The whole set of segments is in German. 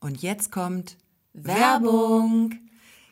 Und jetzt kommt Werbung.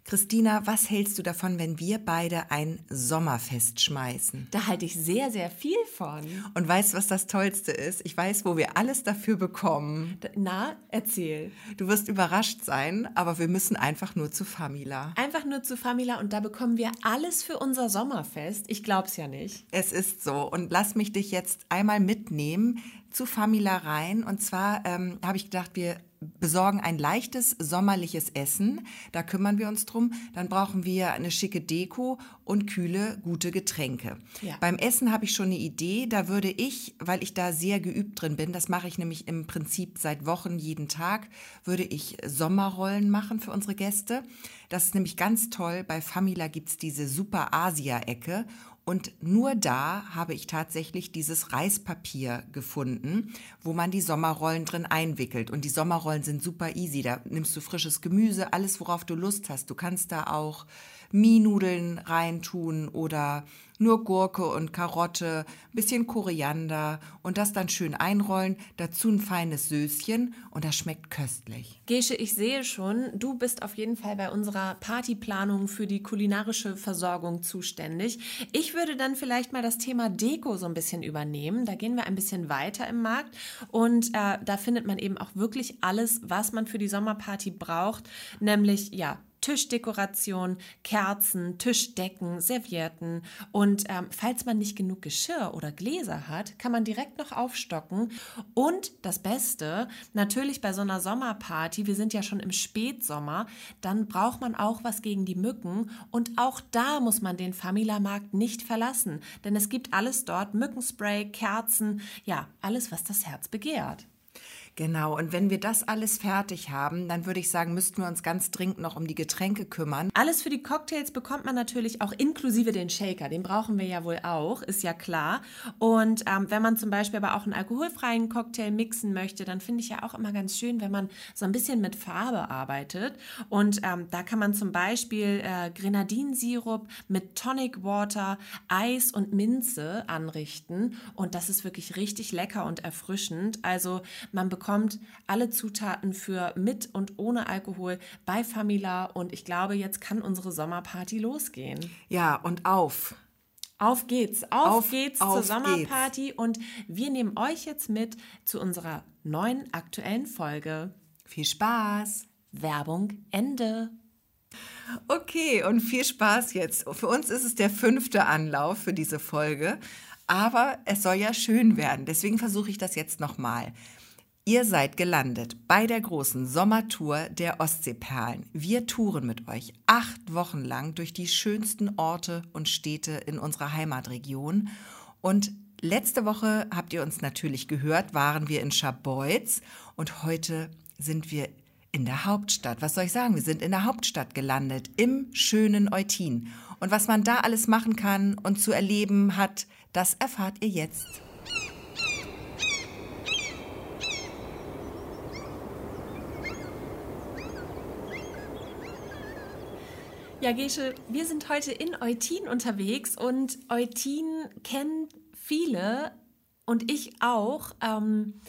Christina, was hältst du davon, wenn wir beide ein Sommerfest schmeißen? Da halte ich sehr, sehr viel von. Und weißt du, was das Tollste ist? Ich weiß, wo wir alles dafür bekommen. Na, erzähl. Du wirst überrascht sein, aber wir müssen einfach nur zu Famila. Einfach nur zu Famila und da bekommen wir alles für unser Sommerfest. Ich glaub's ja nicht. Es ist so. Und lass mich dich jetzt einmal mitnehmen zu Famila rein. Und zwar ähm, habe ich gedacht, wir besorgen ein leichtes sommerliches Essen. Da kümmern wir uns drum. Dann brauchen wir eine schicke Deko und kühle, gute Getränke. Ja. Beim Essen habe ich schon eine Idee. Da würde ich, weil ich da sehr geübt drin bin, das mache ich nämlich im Prinzip seit Wochen jeden Tag, würde ich Sommerrollen machen für unsere Gäste. Das ist nämlich ganz toll. Bei Famila gibt es diese Super Asia-Ecke und nur da habe ich tatsächlich dieses Reispapier gefunden, wo man die Sommerrollen drin einwickelt. Und die Sommerrollen sind super easy. Da nimmst du frisches Gemüse, alles, worauf du Lust hast. Du kannst da auch Mienudeln reintun oder nur Gurke und Karotte, ein bisschen Koriander und das dann schön einrollen, dazu ein feines Söschen und das schmeckt köstlich. Gesche, ich sehe schon, du bist auf jeden Fall bei unserer Partyplanung für die kulinarische Versorgung zuständig. Ich würde dann vielleicht mal das Thema Deko so ein bisschen übernehmen. Da gehen wir ein bisschen weiter im Markt und äh, da findet man eben auch wirklich alles, was man für die Sommerparty braucht, nämlich ja Tischdekoration, Kerzen, Tischdecken, Servietten und ähm, falls man nicht genug Geschirr oder Gläser hat, kann man direkt noch aufstocken. Und das Beste, natürlich bei so einer Sommerparty, wir sind ja schon im Spätsommer, dann braucht man auch was gegen die Mücken und auch da muss man den Famila-Markt nicht verlassen, denn es gibt alles dort, Mückenspray, Kerzen, ja, alles, was das Herz begehrt. Genau, und wenn wir das alles fertig haben, dann würde ich sagen, müssten wir uns ganz dringend noch um die Getränke kümmern. Alles für die Cocktails bekommt man natürlich auch inklusive den Shaker. Den brauchen wir ja wohl auch, ist ja klar. Und ähm, wenn man zum Beispiel aber auch einen alkoholfreien Cocktail mixen möchte, dann finde ich ja auch immer ganz schön, wenn man so ein bisschen mit Farbe arbeitet. Und ähm, da kann man zum Beispiel äh, Grenadinsirup mit Tonic Water, Eis und Minze anrichten. Und das ist wirklich richtig lecker und erfrischend. Also man bekommt bekommt alle Zutaten für mit und ohne Alkohol bei Famila und ich glaube, jetzt kann unsere Sommerparty losgehen. Ja, und auf. Auf geht's, auf, auf geht's auf zur Sommerparty geht's. und wir nehmen euch jetzt mit zu unserer neuen aktuellen Folge. Viel Spaß! Werbung Ende. Okay, und viel Spaß jetzt. Für uns ist es der fünfte Anlauf für diese Folge, aber es soll ja schön werden. Deswegen versuche ich das jetzt nochmal. Ihr seid gelandet bei der großen Sommertour der Ostseeperlen. Wir touren mit euch acht Wochen lang durch die schönsten Orte und Städte in unserer Heimatregion. Und letzte Woche habt ihr uns natürlich gehört, waren wir in Scharbeutz und heute sind wir in der Hauptstadt. Was soll ich sagen? Wir sind in der Hauptstadt gelandet, im schönen Eutin. Und was man da alles machen kann und zu erleben hat, das erfahrt ihr jetzt. Ja, Gesche, wir sind heute in Eutin unterwegs und Eutin kennen viele und ich auch. Ähm,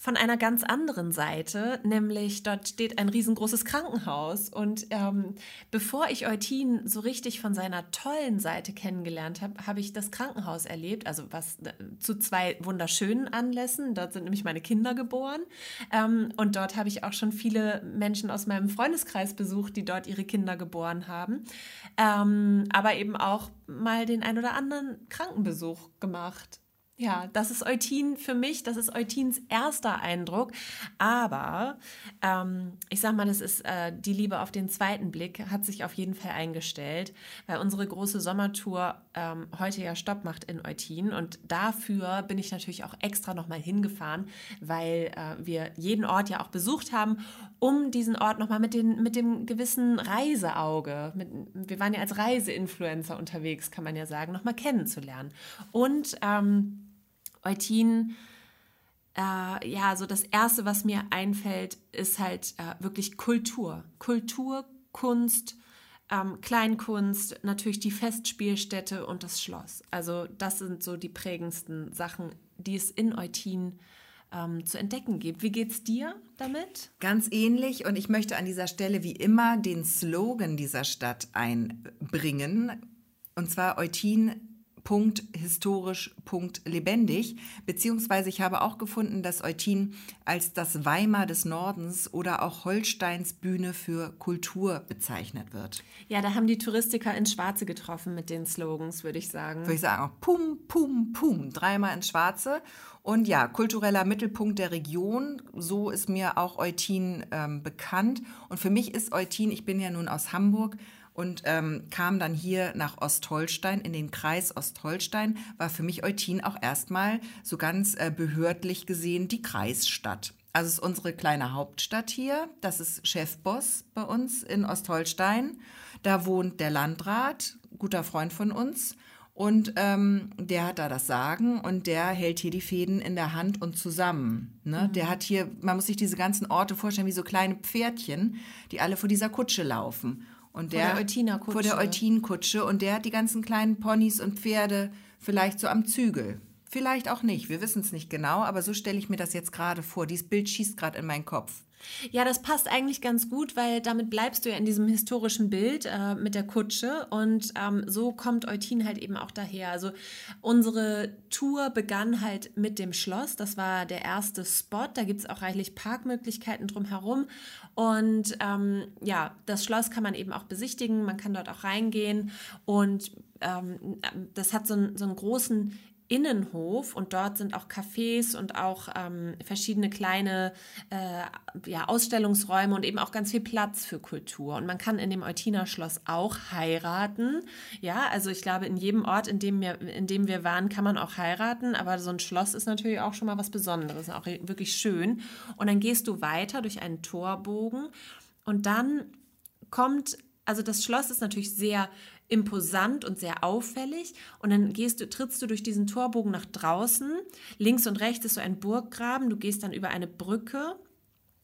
von einer ganz anderen Seite, nämlich dort steht ein riesengroßes Krankenhaus. Und ähm, bevor ich Eutin so richtig von seiner tollen Seite kennengelernt habe, habe ich das Krankenhaus erlebt, also was äh, zu zwei wunderschönen Anlässen. Dort sind nämlich meine Kinder geboren. Ähm, und dort habe ich auch schon viele Menschen aus meinem Freundeskreis besucht, die dort ihre Kinder geboren haben. Ähm, aber eben auch mal den ein oder anderen Krankenbesuch gemacht. Ja, das ist Eutin für mich, das ist Eutins erster Eindruck. Aber ähm, ich sag mal, das ist äh, die Liebe auf den zweiten Blick, hat sich auf jeden Fall eingestellt, weil unsere große Sommertour ähm, heute ja Stopp macht in Eutin. Und dafür bin ich natürlich auch extra nochmal hingefahren, weil äh, wir jeden Ort ja auch besucht haben, um diesen Ort nochmal mit, mit dem gewissen Reiseauge, mit, wir waren ja als Reiseinfluencer unterwegs, kann man ja sagen, nochmal kennenzulernen. Und ähm, Eutin, äh, ja, so das Erste, was mir einfällt, ist halt äh, wirklich Kultur. Kultur, Kunst, ähm, Kleinkunst, natürlich die Festspielstätte und das Schloss. Also das sind so die prägendsten Sachen, die es in Eutin ähm, zu entdecken gibt. Wie geht's dir damit? Ganz ähnlich und ich möchte an dieser Stelle wie immer den Slogan dieser Stadt einbringen. Und zwar Eutin Punkt historisch, Punkt lebendig. Beziehungsweise ich habe auch gefunden, dass Eutin als das Weimar des Nordens oder auch Holsteins Bühne für Kultur bezeichnet wird. Ja, da haben die Touristiker ins Schwarze getroffen mit den Slogans, würde ich sagen. Würde ich sagen, auch Pum, Pum, Pum, dreimal ins Schwarze. Und ja, kultureller Mittelpunkt der Region, so ist mir auch Eutin ähm, bekannt. Und für mich ist Eutin, ich bin ja nun aus Hamburg, und ähm, kam dann hier nach Ostholstein, in den Kreis Ostholstein, war für mich Eutin auch erstmal so ganz äh, behördlich gesehen die Kreisstadt. Also es ist unsere kleine Hauptstadt hier. Das ist Chefboss bei uns in Ostholstein. Da wohnt der Landrat, guter Freund von uns. Und ähm, der hat da das Sagen und der hält hier die Fäden in der Hand und zusammen. Ne? Mhm. Der hat hier, man muss sich diese ganzen Orte vorstellen wie so kleine Pferdchen, die alle vor dieser Kutsche laufen. Und der, vor der Eutiner-Kutsche. Vor der Eutin-Kutsche. Und der hat die ganzen kleinen Ponys und Pferde vielleicht so am Zügel. Vielleicht auch nicht, wir wissen es nicht genau, aber so stelle ich mir das jetzt gerade vor. Dieses Bild schießt gerade in meinen Kopf. Ja, das passt eigentlich ganz gut, weil damit bleibst du ja in diesem historischen Bild äh, mit der Kutsche. Und ähm, so kommt Eutin halt eben auch daher. Also unsere Tour begann halt mit dem Schloss, das war der erste Spot, da gibt es auch reichlich Parkmöglichkeiten drumherum. Und ähm, ja, das Schloss kann man eben auch besichtigen, man kann dort auch reingehen. Und ähm, das hat so, einen, so einen großen Innenhof und dort sind auch Cafés und auch ähm, verschiedene kleine äh, ja, Ausstellungsräume und eben auch ganz viel Platz für Kultur. Und man kann in dem Eutiner Schloss auch heiraten. Ja, also ich glaube, in jedem Ort, in dem, wir, in dem wir waren, kann man auch heiraten. Aber so ein Schloss ist natürlich auch schon mal was Besonderes, auch wirklich schön. Und dann gehst du weiter durch einen Torbogen und dann kommt also das Schloss ist natürlich sehr imposant und sehr auffällig. Und dann gehst du, trittst du durch diesen Torbogen nach draußen. Links und rechts ist so ein Burggraben. Du gehst dann über eine Brücke.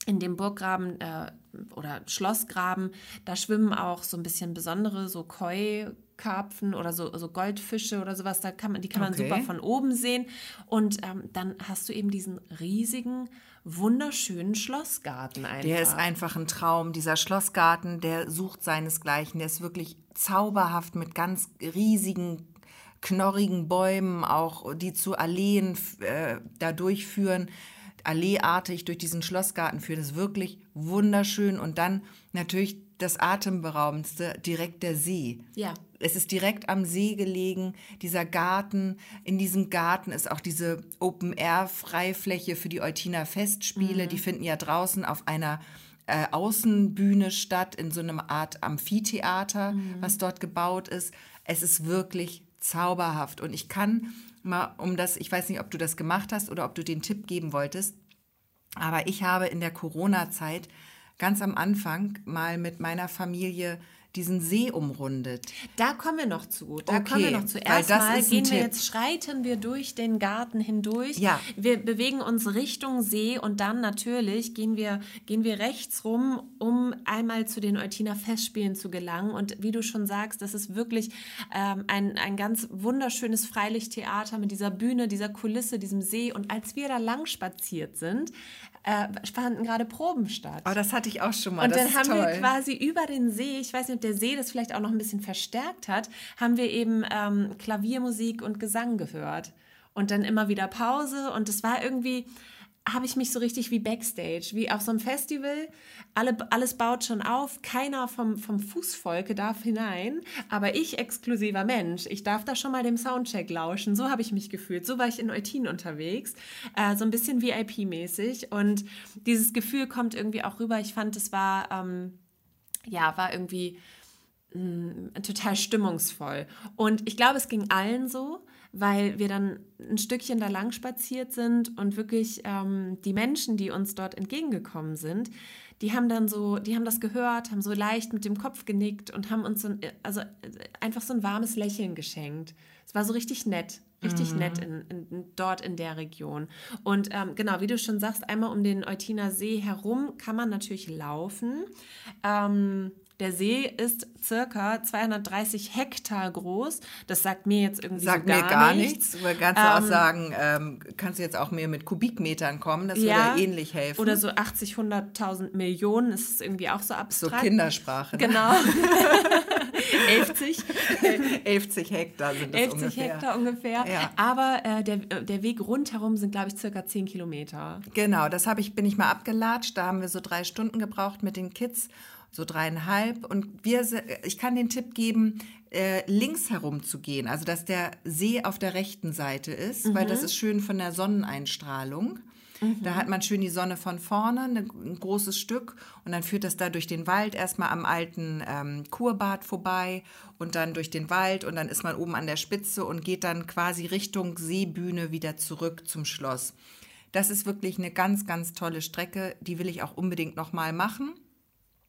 In dem Burggraben äh, oder Schlossgraben, da schwimmen auch so ein bisschen besondere, so Koi-Karpfen oder so, so Goldfische oder sowas. Da kann man, die kann man okay. super von oben sehen. Und ähm, dann hast du eben diesen riesigen wunderschönen Schlossgarten einfach. Der ist einfach ein Traum. Dieser Schlossgarten, der sucht seinesgleichen. Der ist wirklich zauberhaft mit ganz riesigen knorrigen Bäumen, auch die zu Alleen äh, da durchführen, alleeartig durch diesen Schlossgarten führen. Das ist wirklich wunderschön. Und dann natürlich das Atemberaubendste, direkt der See. Ja. Es ist direkt am See gelegen, dieser Garten. In diesem Garten ist auch diese Open-Air-Freifläche für die Eutiner Festspiele. Mhm. Die finden ja draußen auf einer äh, Außenbühne statt, in so einer Art Amphitheater, mhm. was dort gebaut ist. Es ist wirklich zauberhaft. Und ich kann mal um das, ich weiß nicht, ob du das gemacht hast oder ob du den Tipp geben wolltest, aber ich habe in der Corona-Zeit ganz am Anfang mal mit meiner Familie diesen See umrundet. Da kommen wir noch zu. Da okay, kommen wir noch zu. Erstmal gehen wir jetzt, schreiten wir durch den Garten hindurch. Ja. Wir bewegen uns Richtung See und dann natürlich gehen wir, gehen wir rechts rum, um einmal zu den Eutiner Festspielen zu gelangen. Und wie du schon sagst, das ist wirklich ähm, ein, ein ganz wunderschönes Freilichttheater mit dieser Bühne, dieser Kulisse, diesem See. Und als wir da lang spaziert sind, äh, fanden gerade Proben statt. Oh, das hatte ich auch schon mal. Und das dann haben toll. wir quasi über den See, ich weiß nicht, ob der See das vielleicht auch noch ein bisschen verstärkt hat, haben wir eben ähm, Klaviermusik und Gesang gehört. Und dann immer wieder Pause. Und es war irgendwie, habe ich mich so richtig wie Backstage, wie auf so einem Festival. Alle, alles baut schon auf, keiner vom, vom Fußvolke darf hinein, aber ich, exklusiver Mensch, ich darf da schon mal dem Soundcheck lauschen. So habe ich mich gefühlt. So war ich in Eutin unterwegs, äh, so ein bisschen VIP-mäßig. Und dieses Gefühl kommt irgendwie auch rüber. Ich fand, es war, ähm, ja, war irgendwie mh, mm, total stimmungsvoll. Und ich glaube, es ging allen so weil wir dann ein Stückchen da lang spaziert sind und wirklich ähm, die Menschen, die uns dort entgegengekommen sind, die haben dann so, die haben das gehört, haben so leicht mit dem Kopf genickt und haben uns so ein, also einfach so ein warmes Lächeln geschenkt. Es war so richtig nett, richtig mhm. nett in, in, dort in der Region. Und ähm, genau, wie du schon sagst, einmal um den Eutiner See herum kann man natürlich laufen. Ähm, der See ist circa 230 Hektar groß. Das sagt mir jetzt irgendwie sagt so gar, mir gar nichts. nichts. Aber kannst du auch sagen, ähm, kannst du jetzt auch mir mit Kubikmetern kommen, das würde ähnlich helfen. Oder so 80, 100.000 Millionen, das ist irgendwie auch so so abstrakt. Kindersprache. Ne? Genau. 11. 11 Hektar sind das 11 ungefähr. Hektar ungefähr. Ja. Aber äh, der, der Weg rundherum sind, glaube ich, circa 10 Kilometer. Genau, das habe ich, bin ich mal abgelatscht. Da haben wir so drei Stunden gebraucht mit den Kids, so dreieinhalb. Und wir, ich kann den Tipp geben, äh, links herum zu gehen. Also, dass der See auf der rechten Seite ist, weil das ist schön von der Sonneneinstrahlung. Da hat man schön die Sonne von vorne, eine, ein großes Stück. Und dann führt das da durch den Wald erstmal am alten ähm, Kurbad vorbei und dann durch den Wald. Und dann ist man oben an der Spitze und geht dann quasi Richtung Seebühne wieder zurück zum Schloss. Das ist wirklich eine ganz, ganz tolle Strecke. Die will ich auch unbedingt nochmal machen.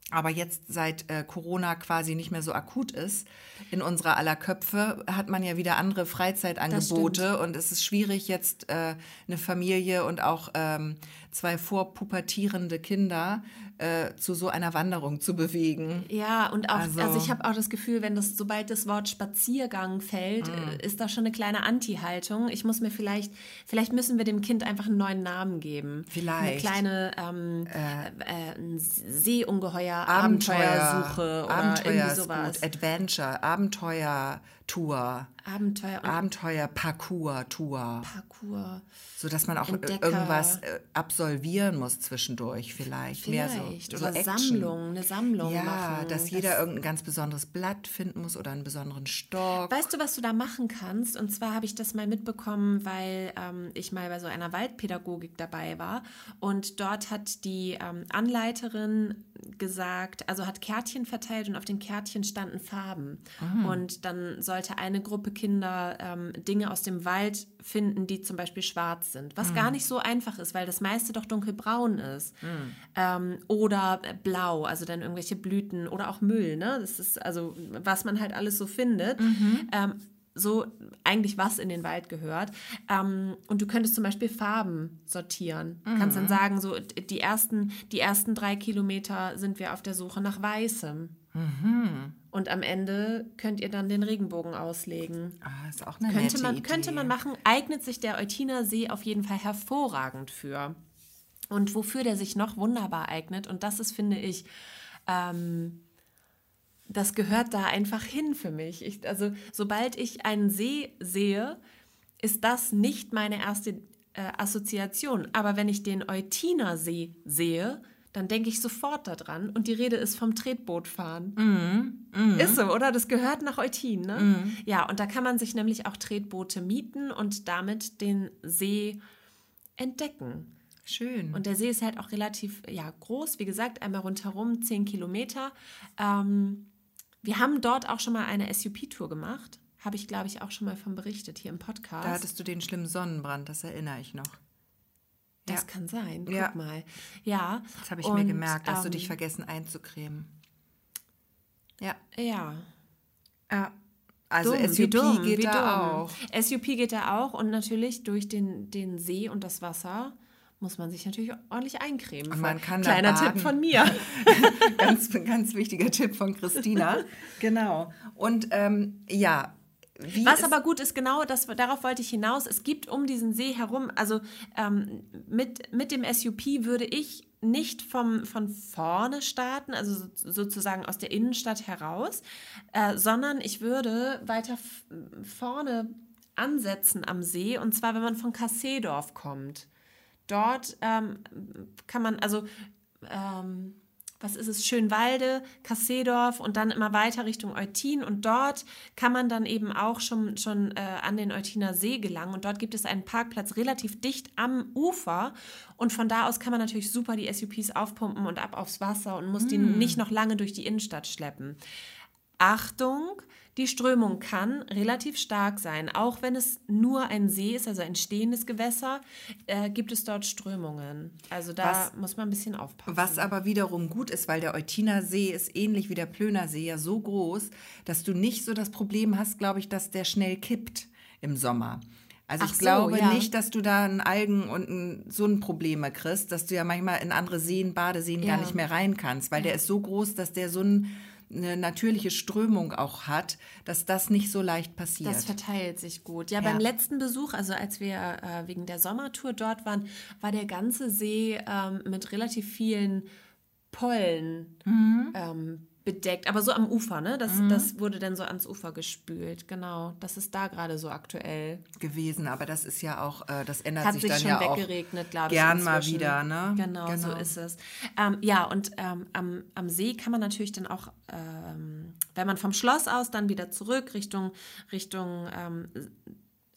Aber jetzt seit äh, Corona quasi nicht mehr so akut ist, in unserer aller Köpfe, hat man ja wieder andere Freizeitangebote und es ist schwierig jetzt äh, eine Familie und auch ähm, zwei vorpubertierende Kinder äh, zu so einer Wanderung zu bewegen. Ja, und auch, Also- also, ich habe auch das Gefühl, wenn das, sobald das Wort Spaziergang fällt, äh, ist da schon eine kleine Anti-Haltung. Ich muss mir vielleicht, vielleicht müssen wir dem Kind einfach einen neuen Namen geben. Eine Vielleicht. kleine ähm, äh, ein Seeungeheuer, Abenteuer, Abenteuersuche oder Abenteuer irgendwie ist sowas. gut, Adventure, Abenteuer-Tour, Abenteuer und Abenteuer-Parcours-Tour. Parcours. So dass man auch Entdecker. irgendwas äh, absolvieren muss zwischendurch vielleicht. Mehr Vielleicht. so, oder so. Sammlung, eine Sammlung Ja, machen. dass jeder irgendein ganz besonderes Blatt finden muss oder einen besonderen Stock. Weißt du, was du da machen kannst? Und zwar habe ich das mal mitbekommen, weil ähm, ich mal bei so einer Waldpädagogik dabei war. Und dort hat die ähm, Anleiterin gesagt, also hat Kärtchen verteilt und auf den Kärtchen standen Farben. Und dann sollte eine Gruppe Kinder ähm, Dinge aus dem Wald finden, die zum Beispiel schwarz sind. Was gar nicht so einfach ist, weil das meiste doch dunkelbraun ist. Ähm, oder blau, also dann irgendwelche Blüten oder auch Müll, ne? Das ist also, was man halt alles so findet. Ähm, so eigentlich was in den Wald gehört. Ähm, und du könntest zum Beispiel Farben sortieren. Kannst dann sagen, so die ersten, die ersten drei Kilometer sind wir auf der Suche nach Weißem. Und am Ende könnt ihr dann den Regenbogen auslegen. Ah, ist auch eine Könnte nette man, Idee. könnte man machen, eignet sich der Eutiner See auf jeden Fall hervorragend für. Und wofür der sich noch wunderbar eignet, und das ist, finde ich, ähm, das gehört da einfach hin für mich. Ich, also, sobald ich einen See sehe, ist das nicht meine erste äh, Assoziation. Aber wenn ich den Eutiner See sehe, dann denke ich sofort daran. Und die Rede ist vom Tretbootfahren. Ist so, oder? Das gehört nach Eutin, ne? Ja, und da kann man sich nämlich auch Tretboote mieten und damit den See entdecken. Schön. Und der See ist halt auch relativ ja, groß, wie gesagt, einmal rundherum, 10 Kilometer. Ähm, wir haben dort auch schon mal eine SUP-Tour gemacht. Habe ich, glaube ich, auch schon mal von berichtet hier im Podcast. da hattest du den schlimmen Sonnenbrand, das erinnere ich noch. das ja. kann sein. Guck Ja. mal. Ja. Das habe ich und, mir gemerkt, hast du ähm, dich vergessen einzucremen. Ja. Ja. ja. Also Dumm, SUP dumm, geht da dumm. auch. SUP geht da auch und natürlich durch den, den See und das Wasser muss man sich natürlich ordentlich eincremen. Und man kann Kleiner. Tipp von mir. ganz, ganz wichtiger Tipp von Christina. genau. Und ähm, ja, wie Was aber gut ist, genau, das, darauf wollte ich hinaus. Es gibt um diesen See herum, also ähm, mit, mit dem SUP würde ich nicht vom, von vorne starten, also so- sozusagen aus der Innenstadt heraus, äh, sondern ich würde weiter vorne ansetzen am See, und zwar, wenn man von Kasseedorf kommt. Dort ähm, kann man, also ähm, was ist es, Schönwalde, Kasseedorf und dann immer weiter Richtung Eutin. Und dort kann man dann eben auch schon, schon äh, an den Eutiner See gelangen. Und dort gibt es einen Parkplatz relativ dicht am Ufer. Und von da aus kann man natürlich super die SUPs aufpumpen und ab aufs Wasser und muss die nicht noch lange durch die Innenstadt schleppen. Achtung, die Strömung kann relativ stark sein. Auch wenn es nur ein See ist, also ein stehendes Gewässer, äh, gibt es dort Strömungen. Also da Was- muss man ein bisschen aufpassen. Was aber wiederum gut ist, weil der Eutiner See ist ähnlich wie der Plöner See ja so groß, dass du nicht so das Problem hast, glaube ich, dass der schnell kippt im Sommer. Also Ach ich so, glaube ja. nicht, dass du da ein Algen und ein, so ein Probleme kriegst, dass du ja manchmal in andere Seen, Badeseen Ja. gar nicht mehr rein kannst, weil der ist so groß, dass der so ein eine natürliche Strömung auch hat, dass das nicht so leicht passiert. Das verteilt sich gut. Ja, Ja. beim letzten Besuch, also als wir äh, wegen der Sommertour dort waren, war der ganze See ähm, mit relativ vielen Pollen Mhm. ähm, bedeckt. Aber so am Ufer, ne? Das, das wurde dann so ans Ufer gespült. Genau. Das ist da gerade so aktuell. gewesen, aber das ist ja auch, äh, das ändert Hat sich, sich dann schon ja auch weggeregnet, glaube ich. gern mal wieder, ne? Genau, so ist es. Ähm, ja, und ähm, am, am See kann man natürlich dann auch, ähm, wenn man vom Schloss aus dann wieder zurück Richtung, Richtung ähm,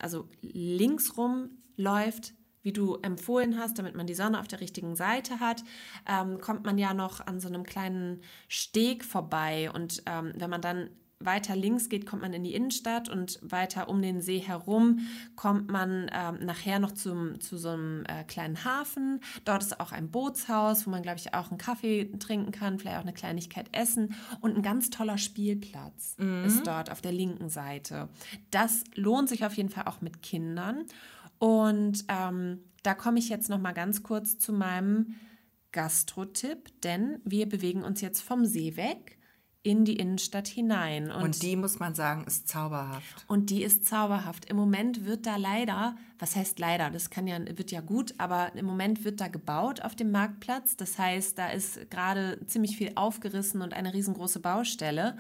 also links rum läuft, wie du empfohlen hast, damit man die Sonne auf der richtigen Seite hat, ähm, kommt man ja noch an so einem kleinen Steg vorbei. Und ähm, wenn man dann weiter links geht, kommt man in die Innenstadt und weiter um den See herum kommt man ähm, nachher noch zum, zu so einem äh, kleinen Hafen. Dort ist auch ein Bootshaus, wo man, glaube ich, auch einen Kaffee trinken kann, vielleicht auch eine Kleinigkeit essen. Und ein ganz toller Spielplatz ist dort auf der linken Seite. Das lohnt sich auf jeden Fall auch mit Kindern. Und ähm, da komme ich jetzt noch mal ganz kurz zu meinem Gastro-Tipp, denn wir bewegen uns jetzt vom See weg in die Innenstadt hinein. Und die, muss man sagen, ist zauberhaft. Und die ist zauberhaft. Im Moment wird da leider, was heißt leider, das kann ja, wird ja gut, aber im Moment wird da gebaut auf dem Marktplatz. Das heißt, da ist gerade ziemlich viel aufgerissen und eine riesengroße Baustelle.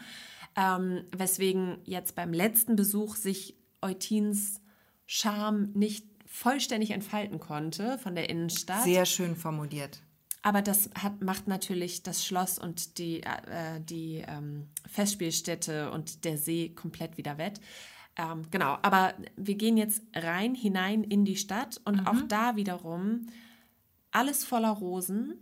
Ähm, weswegen jetzt beim letzten Besuch sich Eutins Charme nicht vollständig entfalten konnte von der Innenstadt. Sehr schön formuliert. Aber das hat, macht natürlich das Schloss und die, äh, die ähm, Festspielstätte und der See komplett wieder wett. Ähm, genau, aber wir gehen jetzt rein hinein in die Stadt und auch da wiederum alles voller Rosen.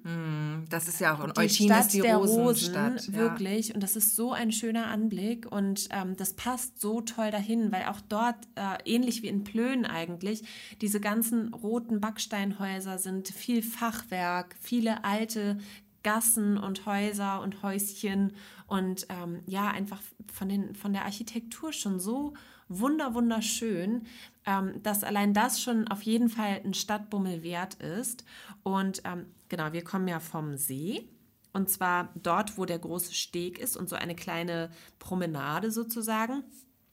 Das ist ja auch, und Die Eutin Stadt ist die der Rosenstadt. Rosen, ja. wirklich. Und das ist so ein schöner Anblick und ähm, das passt so toll dahin, weil auch dort, äh, ähnlich wie in Plön eigentlich, diese ganzen roten Backsteinhäuser sind viel Fachwerk, viele alte Gassen und Häuser und Häuschen und ähm, ja, einfach von, den, von der Architektur schon so wunder, wunderschön, ähm, dass allein das schon auf jeden Fall ein Stadtbummel wert ist. Und ähm, genau, wir kommen ja vom See. Und zwar dort, wo der große Steg ist und so eine kleine Promenade sozusagen.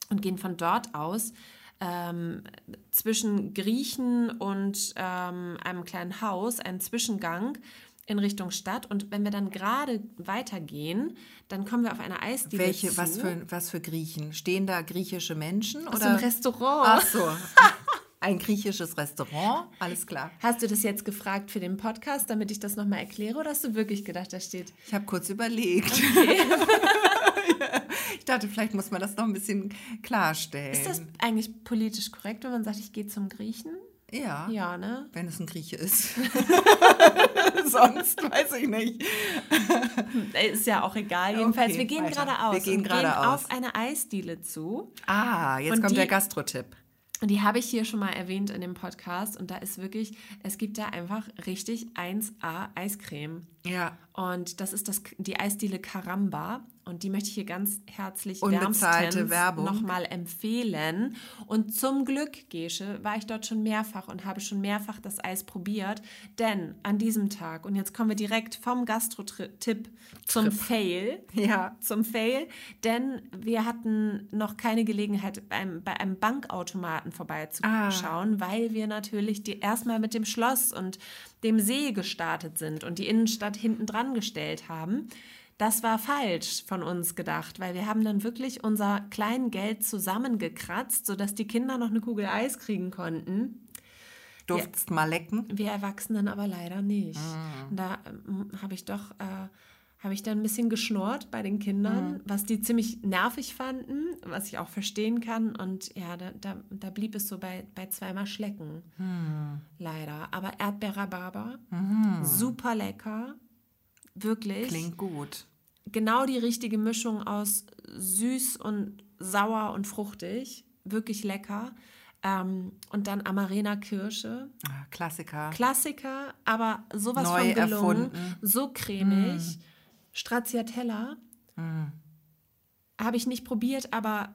Und gehen von dort aus ähm, zwischen Griechen und ähm, einem kleinen Haus, einen Zwischengang in Richtung Stadt. Und wenn wir dann gerade weitergehen, dann kommen wir auf eine Eisdiele Welche, zu. was für, was für Griechen? Stehen da griechische Menschen? Aus oder? dem Restaurant. Ach so. Ein griechisches Restaurant, alles klar. Hast du das jetzt gefragt für den Podcast, damit ich das nochmal erkläre, oder hast du wirklich gedacht, da steht Ich habe kurz überlegt. ich dachte, vielleicht muss man das noch ein bisschen klarstellen. Ist das eigentlich politisch korrekt, wenn man sagt, ich gehe zum Griechen? Ja. Ja, ne? Wenn es ein Grieche ist. Sonst weiß ich nicht. Äh, Ist ja auch egal. Jedenfalls, Okay, wir gehen geradeaus. Wir gehen geradeaus. auf eine Eisdiele zu. Ah, jetzt Und kommt die- der Gastro-Tipp. Und die habe ich hier schon mal erwähnt in dem Podcast. Und da ist wirklich, es gibt da einfach richtig 1A Eiscreme. Ja. Und das ist das, die Eisdiele Caramba. Und die möchte ich hier ganz herzlich Unbezahlte wärmstens Werbung. nochmal empfehlen. Und zum Glück, Gesche, war ich dort schon mehrfach und habe schon mehrfach das Eis probiert. Denn an diesem Tag, und jetzt kommen wir direkt vom Gastro-Tipp zum Fail. Ja. Zum Fail, denn wir hatten noch keine Gelegenheit, beim, bei einem Bankautomaten vorbeizuschauen, weil wir natürlich die erstmal mit dem Schloss und dem See gestartet sind und die Innenstadt hinten dran gestellt haben. Das war falsch von uns gedacht, weil wir haben dann wirklich unser Kleingeld zusammengekratzt, sodass die Kinder noch eine Kugel Eis kriegen konnten. Durftest mal lecken? Wir Erwachsenen aber leider nicht. Und Da ähm, habe ich doch, äh, habe ich dann ein bisschen geschnurrt bei den Kindern, was die ziemlich nervig fanden, was ich auch verstehen kann. Und ja, da, da, da blieb es so bei, bei zweimal Schlecken. Leider. Aber Erdbeerrhabarber, super lecker. Wirklich Klingt gut. genau die richtige Mischung aus süß und sauer und fruchtig. Wirklich lecker. Ähm, und dann Amarena Kirsche. Ah, Klassiker. Klassiker, aber sowas Neu von gelungen. erfunden. So cremig. Stracciatella. Habe ich nicht probiert, aber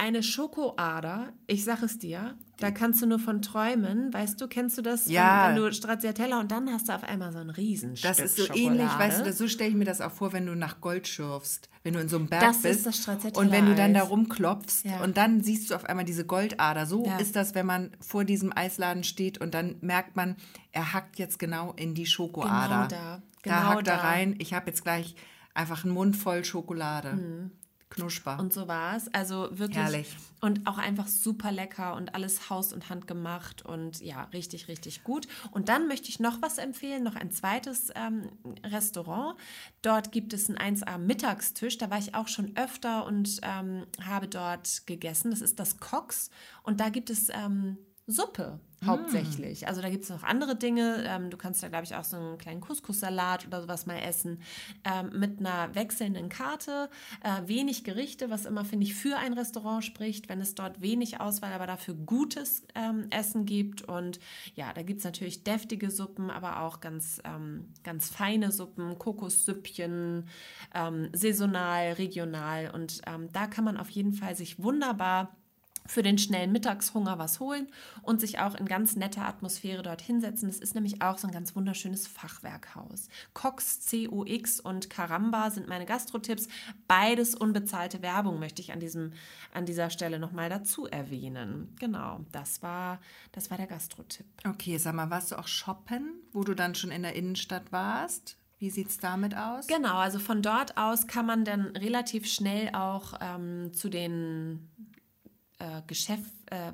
eine Schokoader, ich sag es dir, da kannst du nur von träumen. Weißt du, kennst du das? Ja. Wenn, wenn du Stracciatella und dann hast du auf einmal so ein Riesenstück Das ist so Schokolade. ähnlich, weißt du, das, so stelle ich mir das auch vor, wenn du nach Gold schürfst, wenn du in so einem Berg Das ist bist das Stracciatella-Eis. und wenn du dann da rumklopfst Ja. und dann siehst du auf einmal diese Goldader. So Ja. ist das, wenn man vor diesem Eisladen steht und dann merkt man, er hackt jetzt genau in die Schokoader. Genau da, da genau hackt er da. rein. Ich habe jetzt gleich einfach einen Mund voll Schokolade. Knusper. Und so war es. Also wirklich. Herrlich. Und auch einfach super lecker und alles haus- und handgemacht und ja, richtig, richtig gut. Und dann möchte ich noch was empfehlen, noch ein zweites ähm, Restaurant. Dort gibt es einen 1A-Mittagstisch. Da war ich auch schon öfter und ähm, habe dort gegessen. Das ist das Cox. Und da gibt es ähm, Suppe hauptsächlich. Also da gibt es noch andere Dinge. Ähm, du kannst da, glaube ich, auch so einen kleinen Couscous-Salat oder sowas mal essen. Ähm, mit einer wechselnden Karte. Äh, wenig Gerichte, was immer, finde ich, für ein Restaurant spricht, wenn es dort wenig Auswahl, aber dafür gutes ähm, Essen gibt. Und ja, da gibt es natürlich deftige Suppen, aber auch ganz, ähm, ganz feine Suppen, Kokossüppchen, ähm, saisonal, regional. Und ähm, da kann man auf jeden Fall sich wunderbar für den schnellen Mittagshunger was holen und sich auch in ganz netter Atmosphäre dort hinsetzen. Das ist nämlich auch so ein ganz wunderschönes Fachwerkhaus. Cox, COX und Caramba sind meine Gastrotipps. Beides unbezahlte Werbung möchte ich an, diesem, an dieser Stelle nochmal dazu erwähnen. Genau, das war, das war der Gastrotipp. Okay, sag mal, warst du auch shoppen, wo du dann schon in der Innenstadt warst? Wie sieht's damit aus? Genau, also von dort aus kann man dann relativ schnell auch ähm, zu den äh, Geschäft, äh,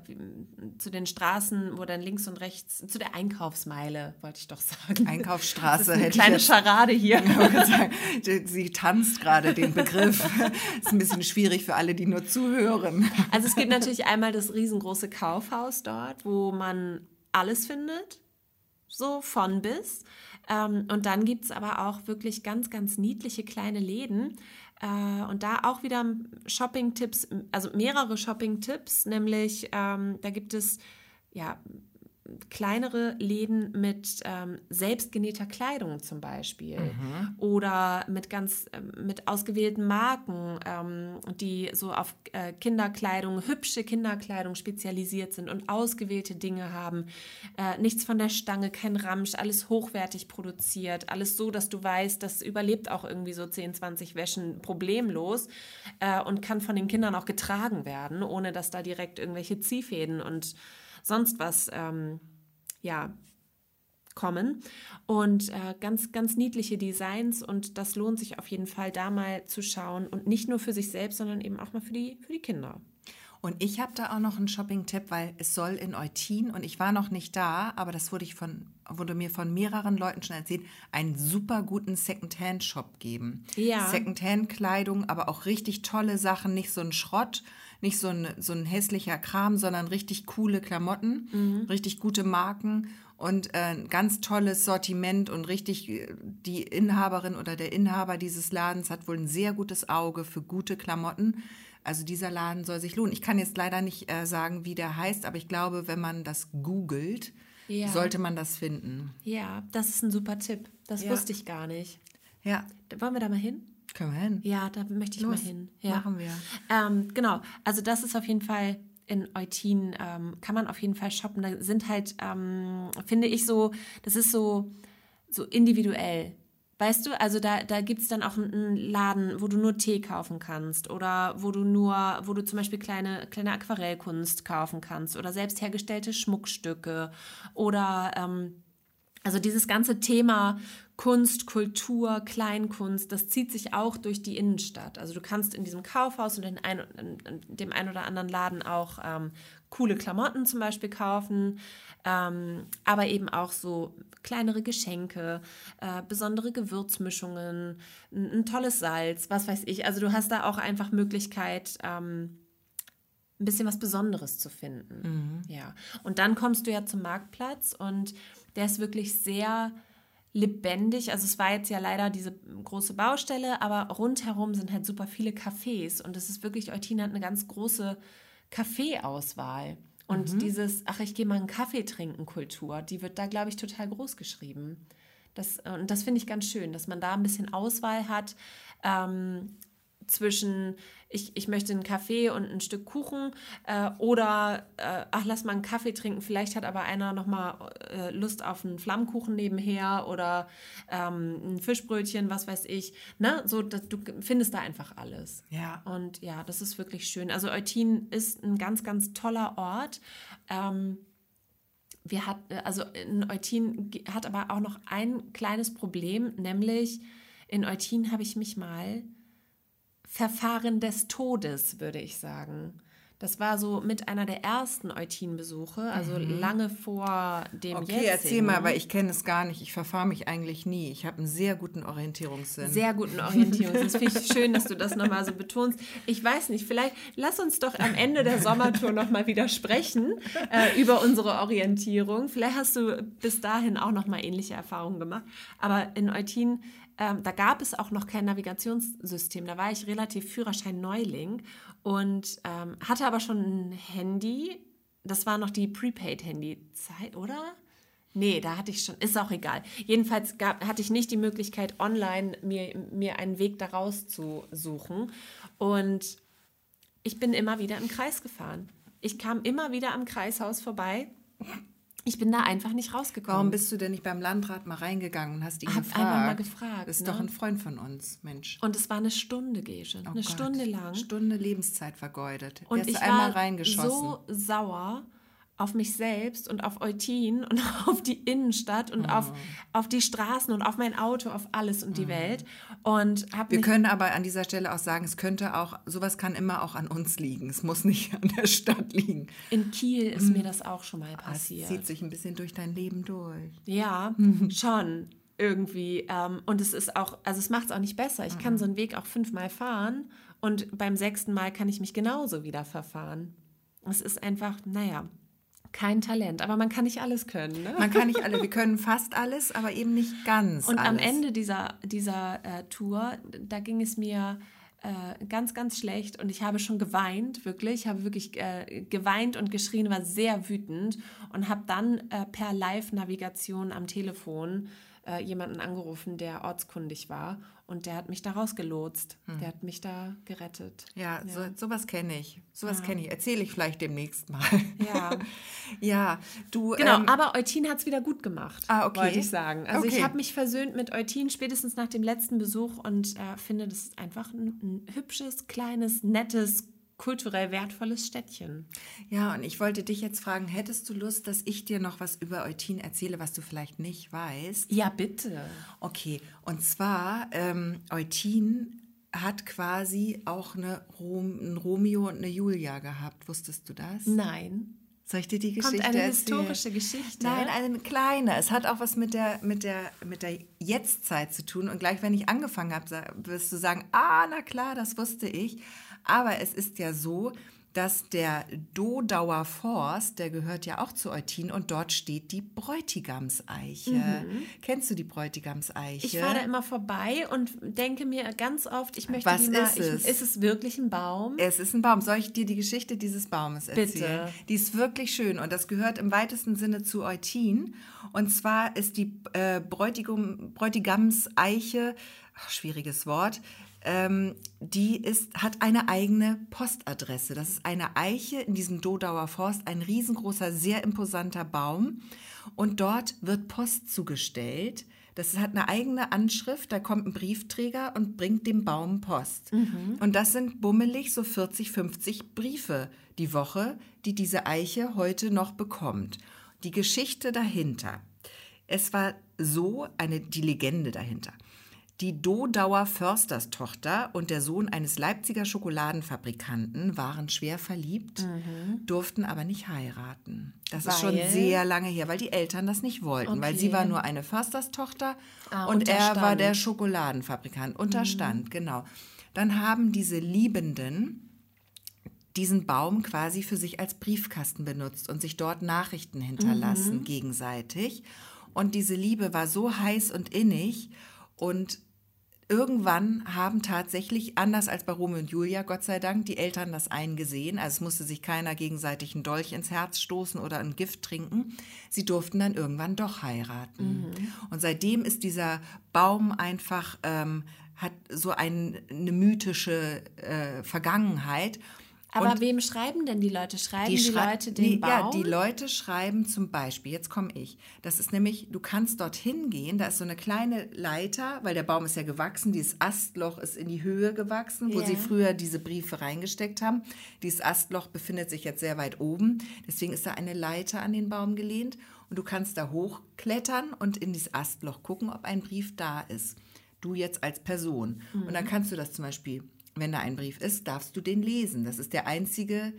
zu den Straßen, wo dann links und rechts, zu der Einkaufsmeile, wollte ich doch sagen. Einkaufsstraße eine hätte ich kleine Scharade hier. Sagen, Sie tanzt gerade den Begriff. ist ein bisschen schwierig für alle, die nur zuhören. Also es gibt natürlich einmal das riesengroße Kaufhaus dort, wo man alles findet, so von bis. Ähm, und dann gibt es aber auch wirklich ganz, ganz niedliche kleine Läden. Äh, und da auch wieder Shopping-Tipps, also mehrere Shopping-Tipps, nämlich ähm, da gibt es ja kleinere Läden mit ähm, selbstgenähter Kleidung zum Beispiel oder mit ganz ähm, mit ausgewählten Marken, ähm, die so auf äh, Kinderkleidung, hübsche Kinderkleidung spezialisiert sind und ausgewählte Dinge haben. Äh, nichts von der Stange, kein Ramsch, alles hochwertig produziert, alles so, dass du weißt, das überlebt auch irgendwie so 10, 20 Wäschen problemlos äh, und kann von den Kindern auch getragen werden, ohne dass da direkt irgendwelche Ziehfäden und sonst was ähm, ja, kommen. Und äh, ganz, ganz niedliche Designs und das lohnt sich auf jeden Fall, da mal zu schauen und nicht nur für sich selbst, sondern eben auch mal für die, für die Kinder. Und ich habe da auch noch einen Shopping-Tipp, weil es soll in Eutin und ich war noch nicht da, aber das wurde, ich von, wurde mir von mehreren Leuten schon erzählt, einen super guten Second-Hand-Shop geben. Ja. Second-Hand-Kleidung, aber auch richtig tolle Sachen, nicht so ein Schrott, nicht so ein, so ein hässlicher Kram, sondern richtig coole Klamotten, richtig gute Marken und äh, ein ganz tolles Sortiment und richtig äh, die Inhaberin oder der Inhaber dieses Ladens hat wohl ein sehr gutes Auge für gute Klamotten. Also dieser Laden soll sich lohnen. Ich kann jetzt leider nicht äh, sagen, wie der heißt, aber ich glaube, wenn man das googelt, Ja. sollte man das finden. Ja, das ist ein super Tipp. Das Ja. wusste ich gar nicht. Ja, Wollen wir da mal hin? Können wir hin. Ja, da möchte ich Los, mal hin. Ja. machen wir. Ähm, genau, also das ist auf jeden Fall in Eutin, ähm, kann man auf jeden Fall shoppen. Da sind halt, ähm, finde ich so, das ist so, so individuell. Weißt du, also da, da gibt es dann auch einen Laden, wo du nur Tee kaufen kannst oder wo du nur, wo du zum Beispiel kleine, kleine Aquarellkunst kaufen kannst oder selbst hergestellte Schmuckstücke oder ähm, also dieses ganze Thema Kunst, Kultur, Kleinkunst, das zieht sich auch durch die Innenstadt. Also du kannst in diesem Kaufhaus und in, ein, in, dem einen oder anderen Laden auch ähm, coole Klamotten zum Beispiel kaufen, ähm, aber eben auch so kleinere Geschenke, äh, besondere Gewürzmischungen, ein, ein tolles Salz, was weiß ich. Also du hast da auch einfach Möglichkeit, ähm, ein bisschen was Besonderes zu finden. Ja. Und dann kommst du ja zum Marktplatz und der ist wirklich sehr lebendig. Also es war jetzt ja leider diese große Baustelle, aber rundherum sind halt super viele Cafés und es ist wirklich, Eutin hat eine ganz große Kaffeeauswahl. Und dieses, ach, ich gehe mal einen Kaffee trinken Kultur, die wird da, glaube ich, total groß geschrieben. Das, und das finde ich ganz schön, dass man da ein bisschen Auswahl hat. Ähm, zwischen ich, ich möchte einen Kaffee und ein Stück Kuchen äh, oder äh, ach, lass mal einen Kaffee trinken, vielleicht hat aber einer nochmal äh, Lust auf einen Flammkuchen nebenher oder ähm, ein Fischbrötchen, was weiß ich. Ne? So, dass du findest da einfach alles. Ja. Und ja, das ist wirklich schön. Also Eutin ist ein ganz, ganz toller Ort. Ähm, wir hat, also in Eutin hat aber auch noch ein kleines Problem, nämlich in Eutin habe ich mich mal Verfahren des Todes, würde ich sagen. Das war so mit einer der ersten Eutin-Besuche, also mhm. lange vor dem Okay, jetzigen. erzähl mal, weil ich kenne es gar nicht. Ich verfahre mich eigentlich nie. Ich habe einen sehr guten Orientierungssinn. Sehr guten Orientierungssinn. Das finde ich schön, dass du das nochmal so betonst. Ich weiß nicht, vielleicht lass uns doch am Ende der Sommertour nochmal wieder sprechen äh, über unsere Orientierung. Vielleicht hast du bis dahin auch nochmal ähnliche Erfahrungen gemacht. Aber in Eutin ähm, da gab es auch noch kein Navigationssystem. Da war ich relativ Führerschein-Neuling und ähm, hatte aber schon ein Handy. Das war noch die Prepaid-Handy-Zeit, oder? Nee, da hatte ich schon, ist auch egal. Jedenfalls gab, hatte ich nicht die Möglichkeit, online mir, mir einen Weg daraus zu suchen. Und ich bin immer wieder im Kreis gefahren. Ich kam immer wieder am Kreishaus vorbei ich bin da einfach nicht rausgekommen. Warum bist du denn nicht beim Landrat mal reingegangen und hast ihn Hab gefragt? einfach mal gefragt. Das ist ne? doch ein Freund von uns, Mensch. Und es war eine Stunde, Gesche. Oh eine Gott. Stunde lang. Stunde Lebenszeit vergeudet. Und ich einmal war so sauer auf mich selbst und auf Eutin und auf die Innenstadt und oh. auf, auf die Straßen und auf mein Auto, auf alles und die oh. Welt. Und hab Wir können aber an dieser Stelle auch sagen, es könnte auch, sowas kann immer auch an uns liegen. Es muss nicht an der Stadt liegen. In Kiel ist mhm. mir das auch schon mal passiert. Das zieht sich ein bisschen durch dein Leben durch. Ja, schon irgendwie. Ähm, und es ist auch, also es macht es auch nicht besser. Ich kann mhm. so einen Weg auch fünfmal fahren und beim sechsten Mal kann ich mich genauso wieder verfahren. Es ist einfach, naja, kein Talent, aber man kann nicht alles können. Ne? Man kann nicht alle, wir können fast alles, aber eben nicht ganz. Und alles. am Ende dieser, dieser äh, Tour, da ging es mir äh, ganz, ganz schlecht und ich habe schon geweint, wirklich. Ich habe wirklich äh, geweint und geschrien, war sehr wütend und habe dann äh, per Live-Navigation am Telefon äh, jemanden angerufen, der ortskundig war und der hat mich da rausgelotst. Hm. Der hat mich da gerettet. Ja, ja. So, sowas kenne ich. Sowas ja. kenne ich. Erzähle ich vielleicht demnächst mal. Ja. ja, du. Genau, ähm, aber Eutin hat es wieder gut gemacht, ah, okay. wollte ich sagen. Also okay. ich habe mich versöhnt mit Eutin spätestens nach dem letzten Besuch und äh, finde, das ist einfach ein, ein hübsches, kleines, nettes, kulturell wertvolles Städtchen. Ja, und ich wollte dich jetzt fragen, hättest du Lust, dass ich dir noch was über Eutin erzähle, was du vielleicht nicht weißt? Ja, bitte. Okay, und zwar, ähm, Eutin hat quasi auch eine Rom, ein Romeo und eine Julia gehabt. Wusstest du das? Nein. Soll ich dir die Geschichte Kommt eine erzählen? historische Geschichte? Nein, eine kleine. Es hat auch was mit der, mit der, mit der Jetztzeit zu tun. Und gleich, wenn ich angefangen habe, wirst du sagen, ah, na klar, das wusste ich. Aber es ist ja so, dass der Dodauer Forst, der gehört ja auch zu Eutin und dort steht die Bräutigamseiche. Mhm. Kennst du die Bräutigamseiche? Ich fahre da immer vorbei und denke mir ganz oft, ich möchte Was die mal, ist es? Ich, ist es wirklich ein Baum? Es ist ein Baum. Soll ich dir die Geschichte dieses Baumes erzählen? Bitte. Die ist wirklich schön und das gehört im weitesten Sinne zu Eutin. Und zwar ist die äh, Bräutigam, Bräutigamseiche, ach, schwieriges Wort, ähm, die ist, hat eine eigene Postadresse. Das ist eine Eiche in diesem Dodauer Forst, ein riesengroßer, sehr imposanter Baum. Und dort wird Post zugestellt. Das hat eine eigene Anschrift, da kommt ein Briefträger und bringt dem Baum Post. Mhm. Und das sind bummelig so 40, 50 Briefe die Woche, die diese Eiche heute noch bekommt. Die Geschichte dahinter. Es war so eine, die Legende dahinter. Die Dodauer Försterstochter und der Sohn eines Leipziger Schokoladenfabrikanten waren schwer verliebt, mhm. durften aber nicht heiraten. Das weil? ist schon sehr lange her, weil die Eltern das nicht wollten, okay. weil sie war nur eine Försterstochter ah, und er war der Schokoladenfabrikant. Unterstand, mhm. genau. Dann haben diese Liebenden diesen Baum quasi für sich als Briefkasten benutzt und sich dort Nachrichten hinterlassen mhm. gegenseitig. Und diese Liebe war so heiß und innig und irgendwann haben tatsächlich, anders als bei Romeo und Julia, Gott sei Dank, die Eltern das eingesehen. Also es musste sich keiner gegenseitig einen Dolch ins Herz stoßen oder ein Gift trinken. Sie durften dann irgendwann doch heiraten. Mhm. Und seitdem ist dieser Baum einfach, ähm, hat so ein, eine mythische äh, Vergangenheit. Aber und wem schreiben denn die Leute? Schreiben die, schrei Leute den nee, Baum? Ja, die Leute schreiben zum Beispiel, jetzt komme ich, das ist nämlich, du kannst dorthin gehen, da ist so eine kleine Leiter, weil der Baum ist ja gewachsen, dieses Astloch ist in die Höhe gewachsen, wo yeah. sie früher diese Briefe reingesteckt haben. Dieses Astloch befindet sich jetzt sehr weit oben, deswegen ist da eine Leiter an den Baum gelehnt und du kannst da hochklettern und in dieses Astloch gucken, ob ein Brief da ist. Du jetzt als Person. Mhm. Und dann mhm. kannst du das zum Beispiel wenn da ein Brief ist, darfst du den lesen. Das ist der einzige,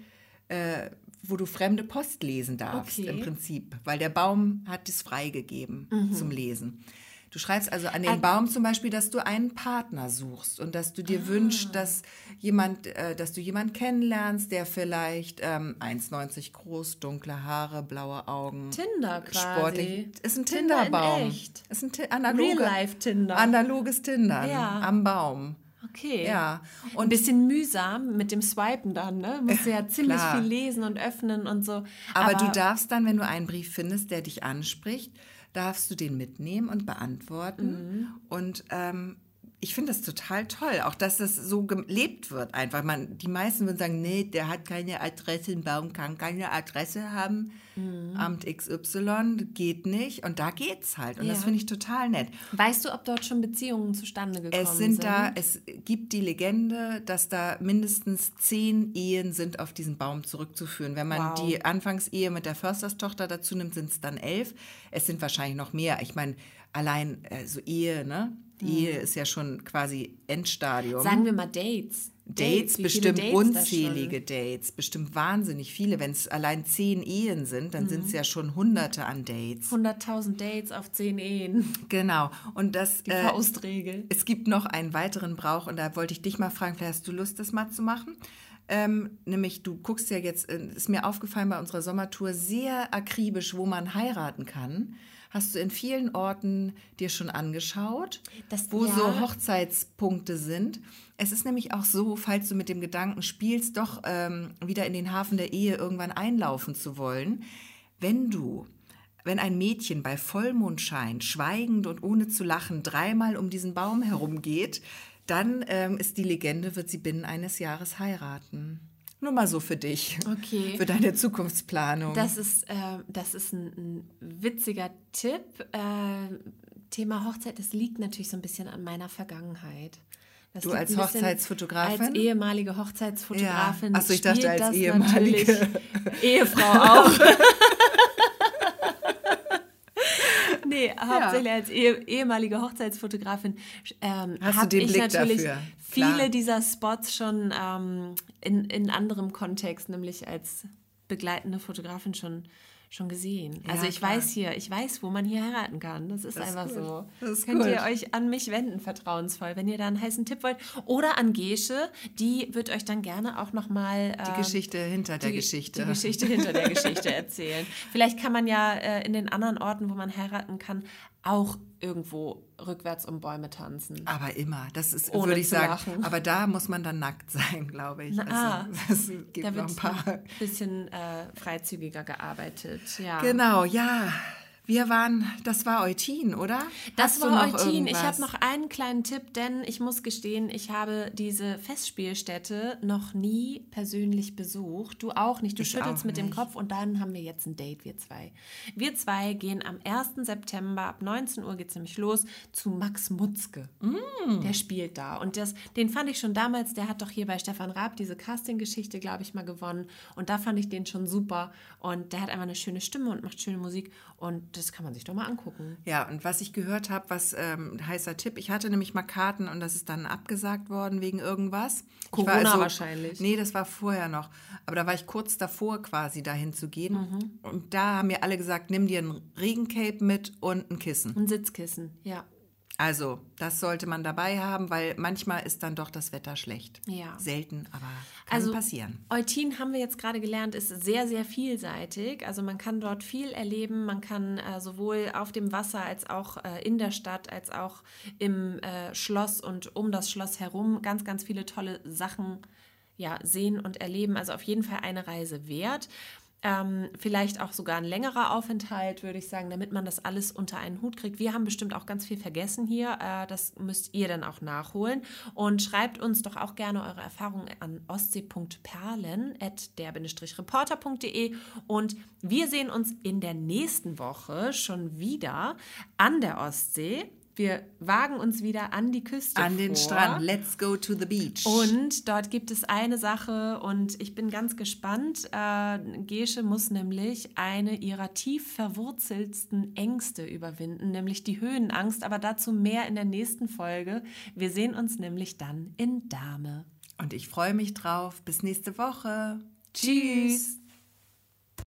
äh, wo du fremde Post lesen darfst okay. im Prinzip, weil der Baum hat es freigegeben mhm. zum Lesen. Du schreibst also an den Ä Baum zum Beispiel, dass du einen Partner suchst und dass du dir ah. wünschst, dass jemand, äh, dass du jemanden kennenlernst, der vielleicht ähm, 1,90 groß, dunkle Haare, blaue Augen, Tinder quasi. sportlich. Ist ein Tinderbaum. Tinder ist ein analoge, Real Life Tinder. Analoges Tinder ja. am Baum. Okay. Ja. Und ein bisschen mühsam mit dem Swipen dann, ne? Musst du ja ziemlich viel lesen und öffnen und so. Aber, Aber du darfst dann, wenn du einen Brief findest, der dich anspricht, darfst du den mitnehmen und beantworten. Mhm. Und ähm, ich finde das total toll, auch dass das so gelebt wird einfach. Man, die meisten würden sagen, nee, der hat keine Adresse, ein Baum kann keine Adresse haben, mhm. Amt XY, geht nicht. Und da geht's halt. Und ja. das finde ich total nett. Weißt du, ob dort schon Beziehungen zustande gekommen es sind? Da, es gibt die Legende, dass da mindestens zehn Ehen sind auf diesen Baum zurückzuführen. Wenn man wow. die Anfangsehe mit der Försterstochter dazu nimmt, sind es dann elf. Es sind wahrscheinlich noch mehr. Ich meine, allein äh, so Ehe, ne? Die Ehe ist ja schon quasi Endstadium. Sagen wir mal Dates. Dates, Dates bestimmt Dates unzählige Dates, bestimmt wahnsinnig viele. Wenn es allein zehn Ehen sind, dann mhm. sind es ja schon hunderte an Dates. 100.000 Dates auf zehn Ehen. Genau. Und das, Die äh, Faustregel. Es gibt noch einen weiteren Brauch und da wollte ich dich mal fragen, vielleicht hast du Lust, das mal zu machen? Ähm, nämlich, du guckst ja jetzt, äh, ist mir aufgefallen bei unserer Sommertour, sehr akribisch, wo man heiraten kann hast du in vielen Orten dir schon angeschaut, das, wo ja. so Hochzeitspunkte sind. Es ist nämlich auch so, falls du mit dem Gedanken spielst, doch ähm, wieder in den Hafen der Ehe irgendwann einlaufen zu wollen, wenn du wenn ein Mädchen bei Vollmondschein schweigend und ohne zu lachen dreimal um diesen Baum herumgeht, dann ähm, ist die Legende, wird sie binnen eines Jahres heiraten. Nur mal so für dich. Okay. Für deine Zukunftsplanung. Das ist, äh, das ist ein, ein witziger Tipp. Äh, Thema Hochzeit, das liegt natürlich so ein bisschen an meiner Vergangenheit. Das du als Hochzeitsfotografin? Als ehemalige Hochzeitsfotografin. Ja. Achso, ich dachte als ehemalige Ehefrau auch. nee, hauptsächlich ja. als eh, ehemalige Hochzeitsfotografin ähm, den ich Blick natürlich dafür? viele Klar. dieser Spots schon ähm, in, in anderem Kontext, nämlich als begleitende Fotografin schon schon gesehen. Also ja, ich klar. weiß hier, ich weiß, wo man hier heiraten kann. Das ist das einfach ist so. Das Könnt gut. ihr euch an mich wenden, vertrauensvoll, wenn ihr da einen heißen Tipp wollt. Oder an Gesche, die wird euch dann gerne auch nochmal äh, die Geschichte hinter der Geschichte. Die Geschichte hinter der Geschichte erzählen. Vielleicht kann man ja äh, in den anderen Orten, wo man heiraten kann, auch irgendwo rückwärts um Bäume tanzen. Aber immer, das ist, Ohne würde ich sagen. Lachen. Aber da muss man dann nackt sein, glaube ich. Na, also, es gibt da noch ein paar. Ein bisschen äh, freizügiger gearbeitet, ja. Genau, ja. Wir waren, das war Eutin, oder? Das Hast war Eutin. Ich habe noch einen kleinen Tipp, denn ich muss gestehen, ich habe diese Festspielstätte noch nie persönlich besucht. Du auch nicht. Du ich schüttelst mit nicht. dem Kopf und dann haben wir jetzt ein Date, wir zwei. Wir zwei gehen am 1. September ab 19 Uhr geht es nämlich los zu Max Mutzke. Mm. Der spielt da. Und das, den fand ich schon damals, der hat doch hier bei Stefan Raab diese Casting-Geschichte, glaube ich, mal gewonnen. Und da fand ich den schon super. Und der hat einfach eine schöne Stimme und macht schöne Musik. Und das kann man sich doch mal angucken. Ja, und was ich gehört habe, was ähm, heißer Tipp, ich hatte nämlich mal Karten und das ist dann abgesagt worden wegen irgendwas. Corona also, wahrscheinlich. Nee, das war vorher noch. Aber da war ich kurz davor quasi dahin zu gehen. Mhm. Und da haben mir alle gesagt, nimm dir ein Regencape mit und ein Kissen. Ein Sitzkissen, ja. Also, das sollte man dabei haben, weil manchmal ist dann doch das Wetter schlecht. Ja. Selten, aber kann Also passieren. Eutin haben wir jetzt gerade gelernt, ist sehr, sehr vielseitig. Also man kann dort viel erleben. Man kann äh, sowohl auf dem Wasser als auch äh, in der Stadt, als auch im äh, Schloss und um das Schloss herum ganz, ganz viele tolle Sachen ja, sehen und erleben. Also auf jeden Fall eine Reise wert. Ähm, vielleicht auch sogar ein längerer Aufenthalt, würde ich sagen, damit man das alles unter einen Hut kriegt. Wir haben bestimmt auch ganz viel vergessen hier. Äh, das müsst ihr dann auch nachholen. Und schreibt uns doch auch gerne eure Erfahrungen an ostsee.perlen.der-reporter.de. Und wir sehen uns in der nächsten Woche schon wieder an der Ostsee. Wir wagen uns wieder an die Küste. An den vor. Strand. Let's go to the beach. Und dort gibt es eine Sache und ich bin ganz gespannt. Äh, Gesche muss nämlich eine ihrer tief verwurzelsten Ängste überwinden, nämlich die Höhenangst. Aber dazu mehr in der nächsten Folge. Wir sehen uns nämlich dann in Dame. Und ich freue mich drauf. Bis nächste Woche. Tschüss.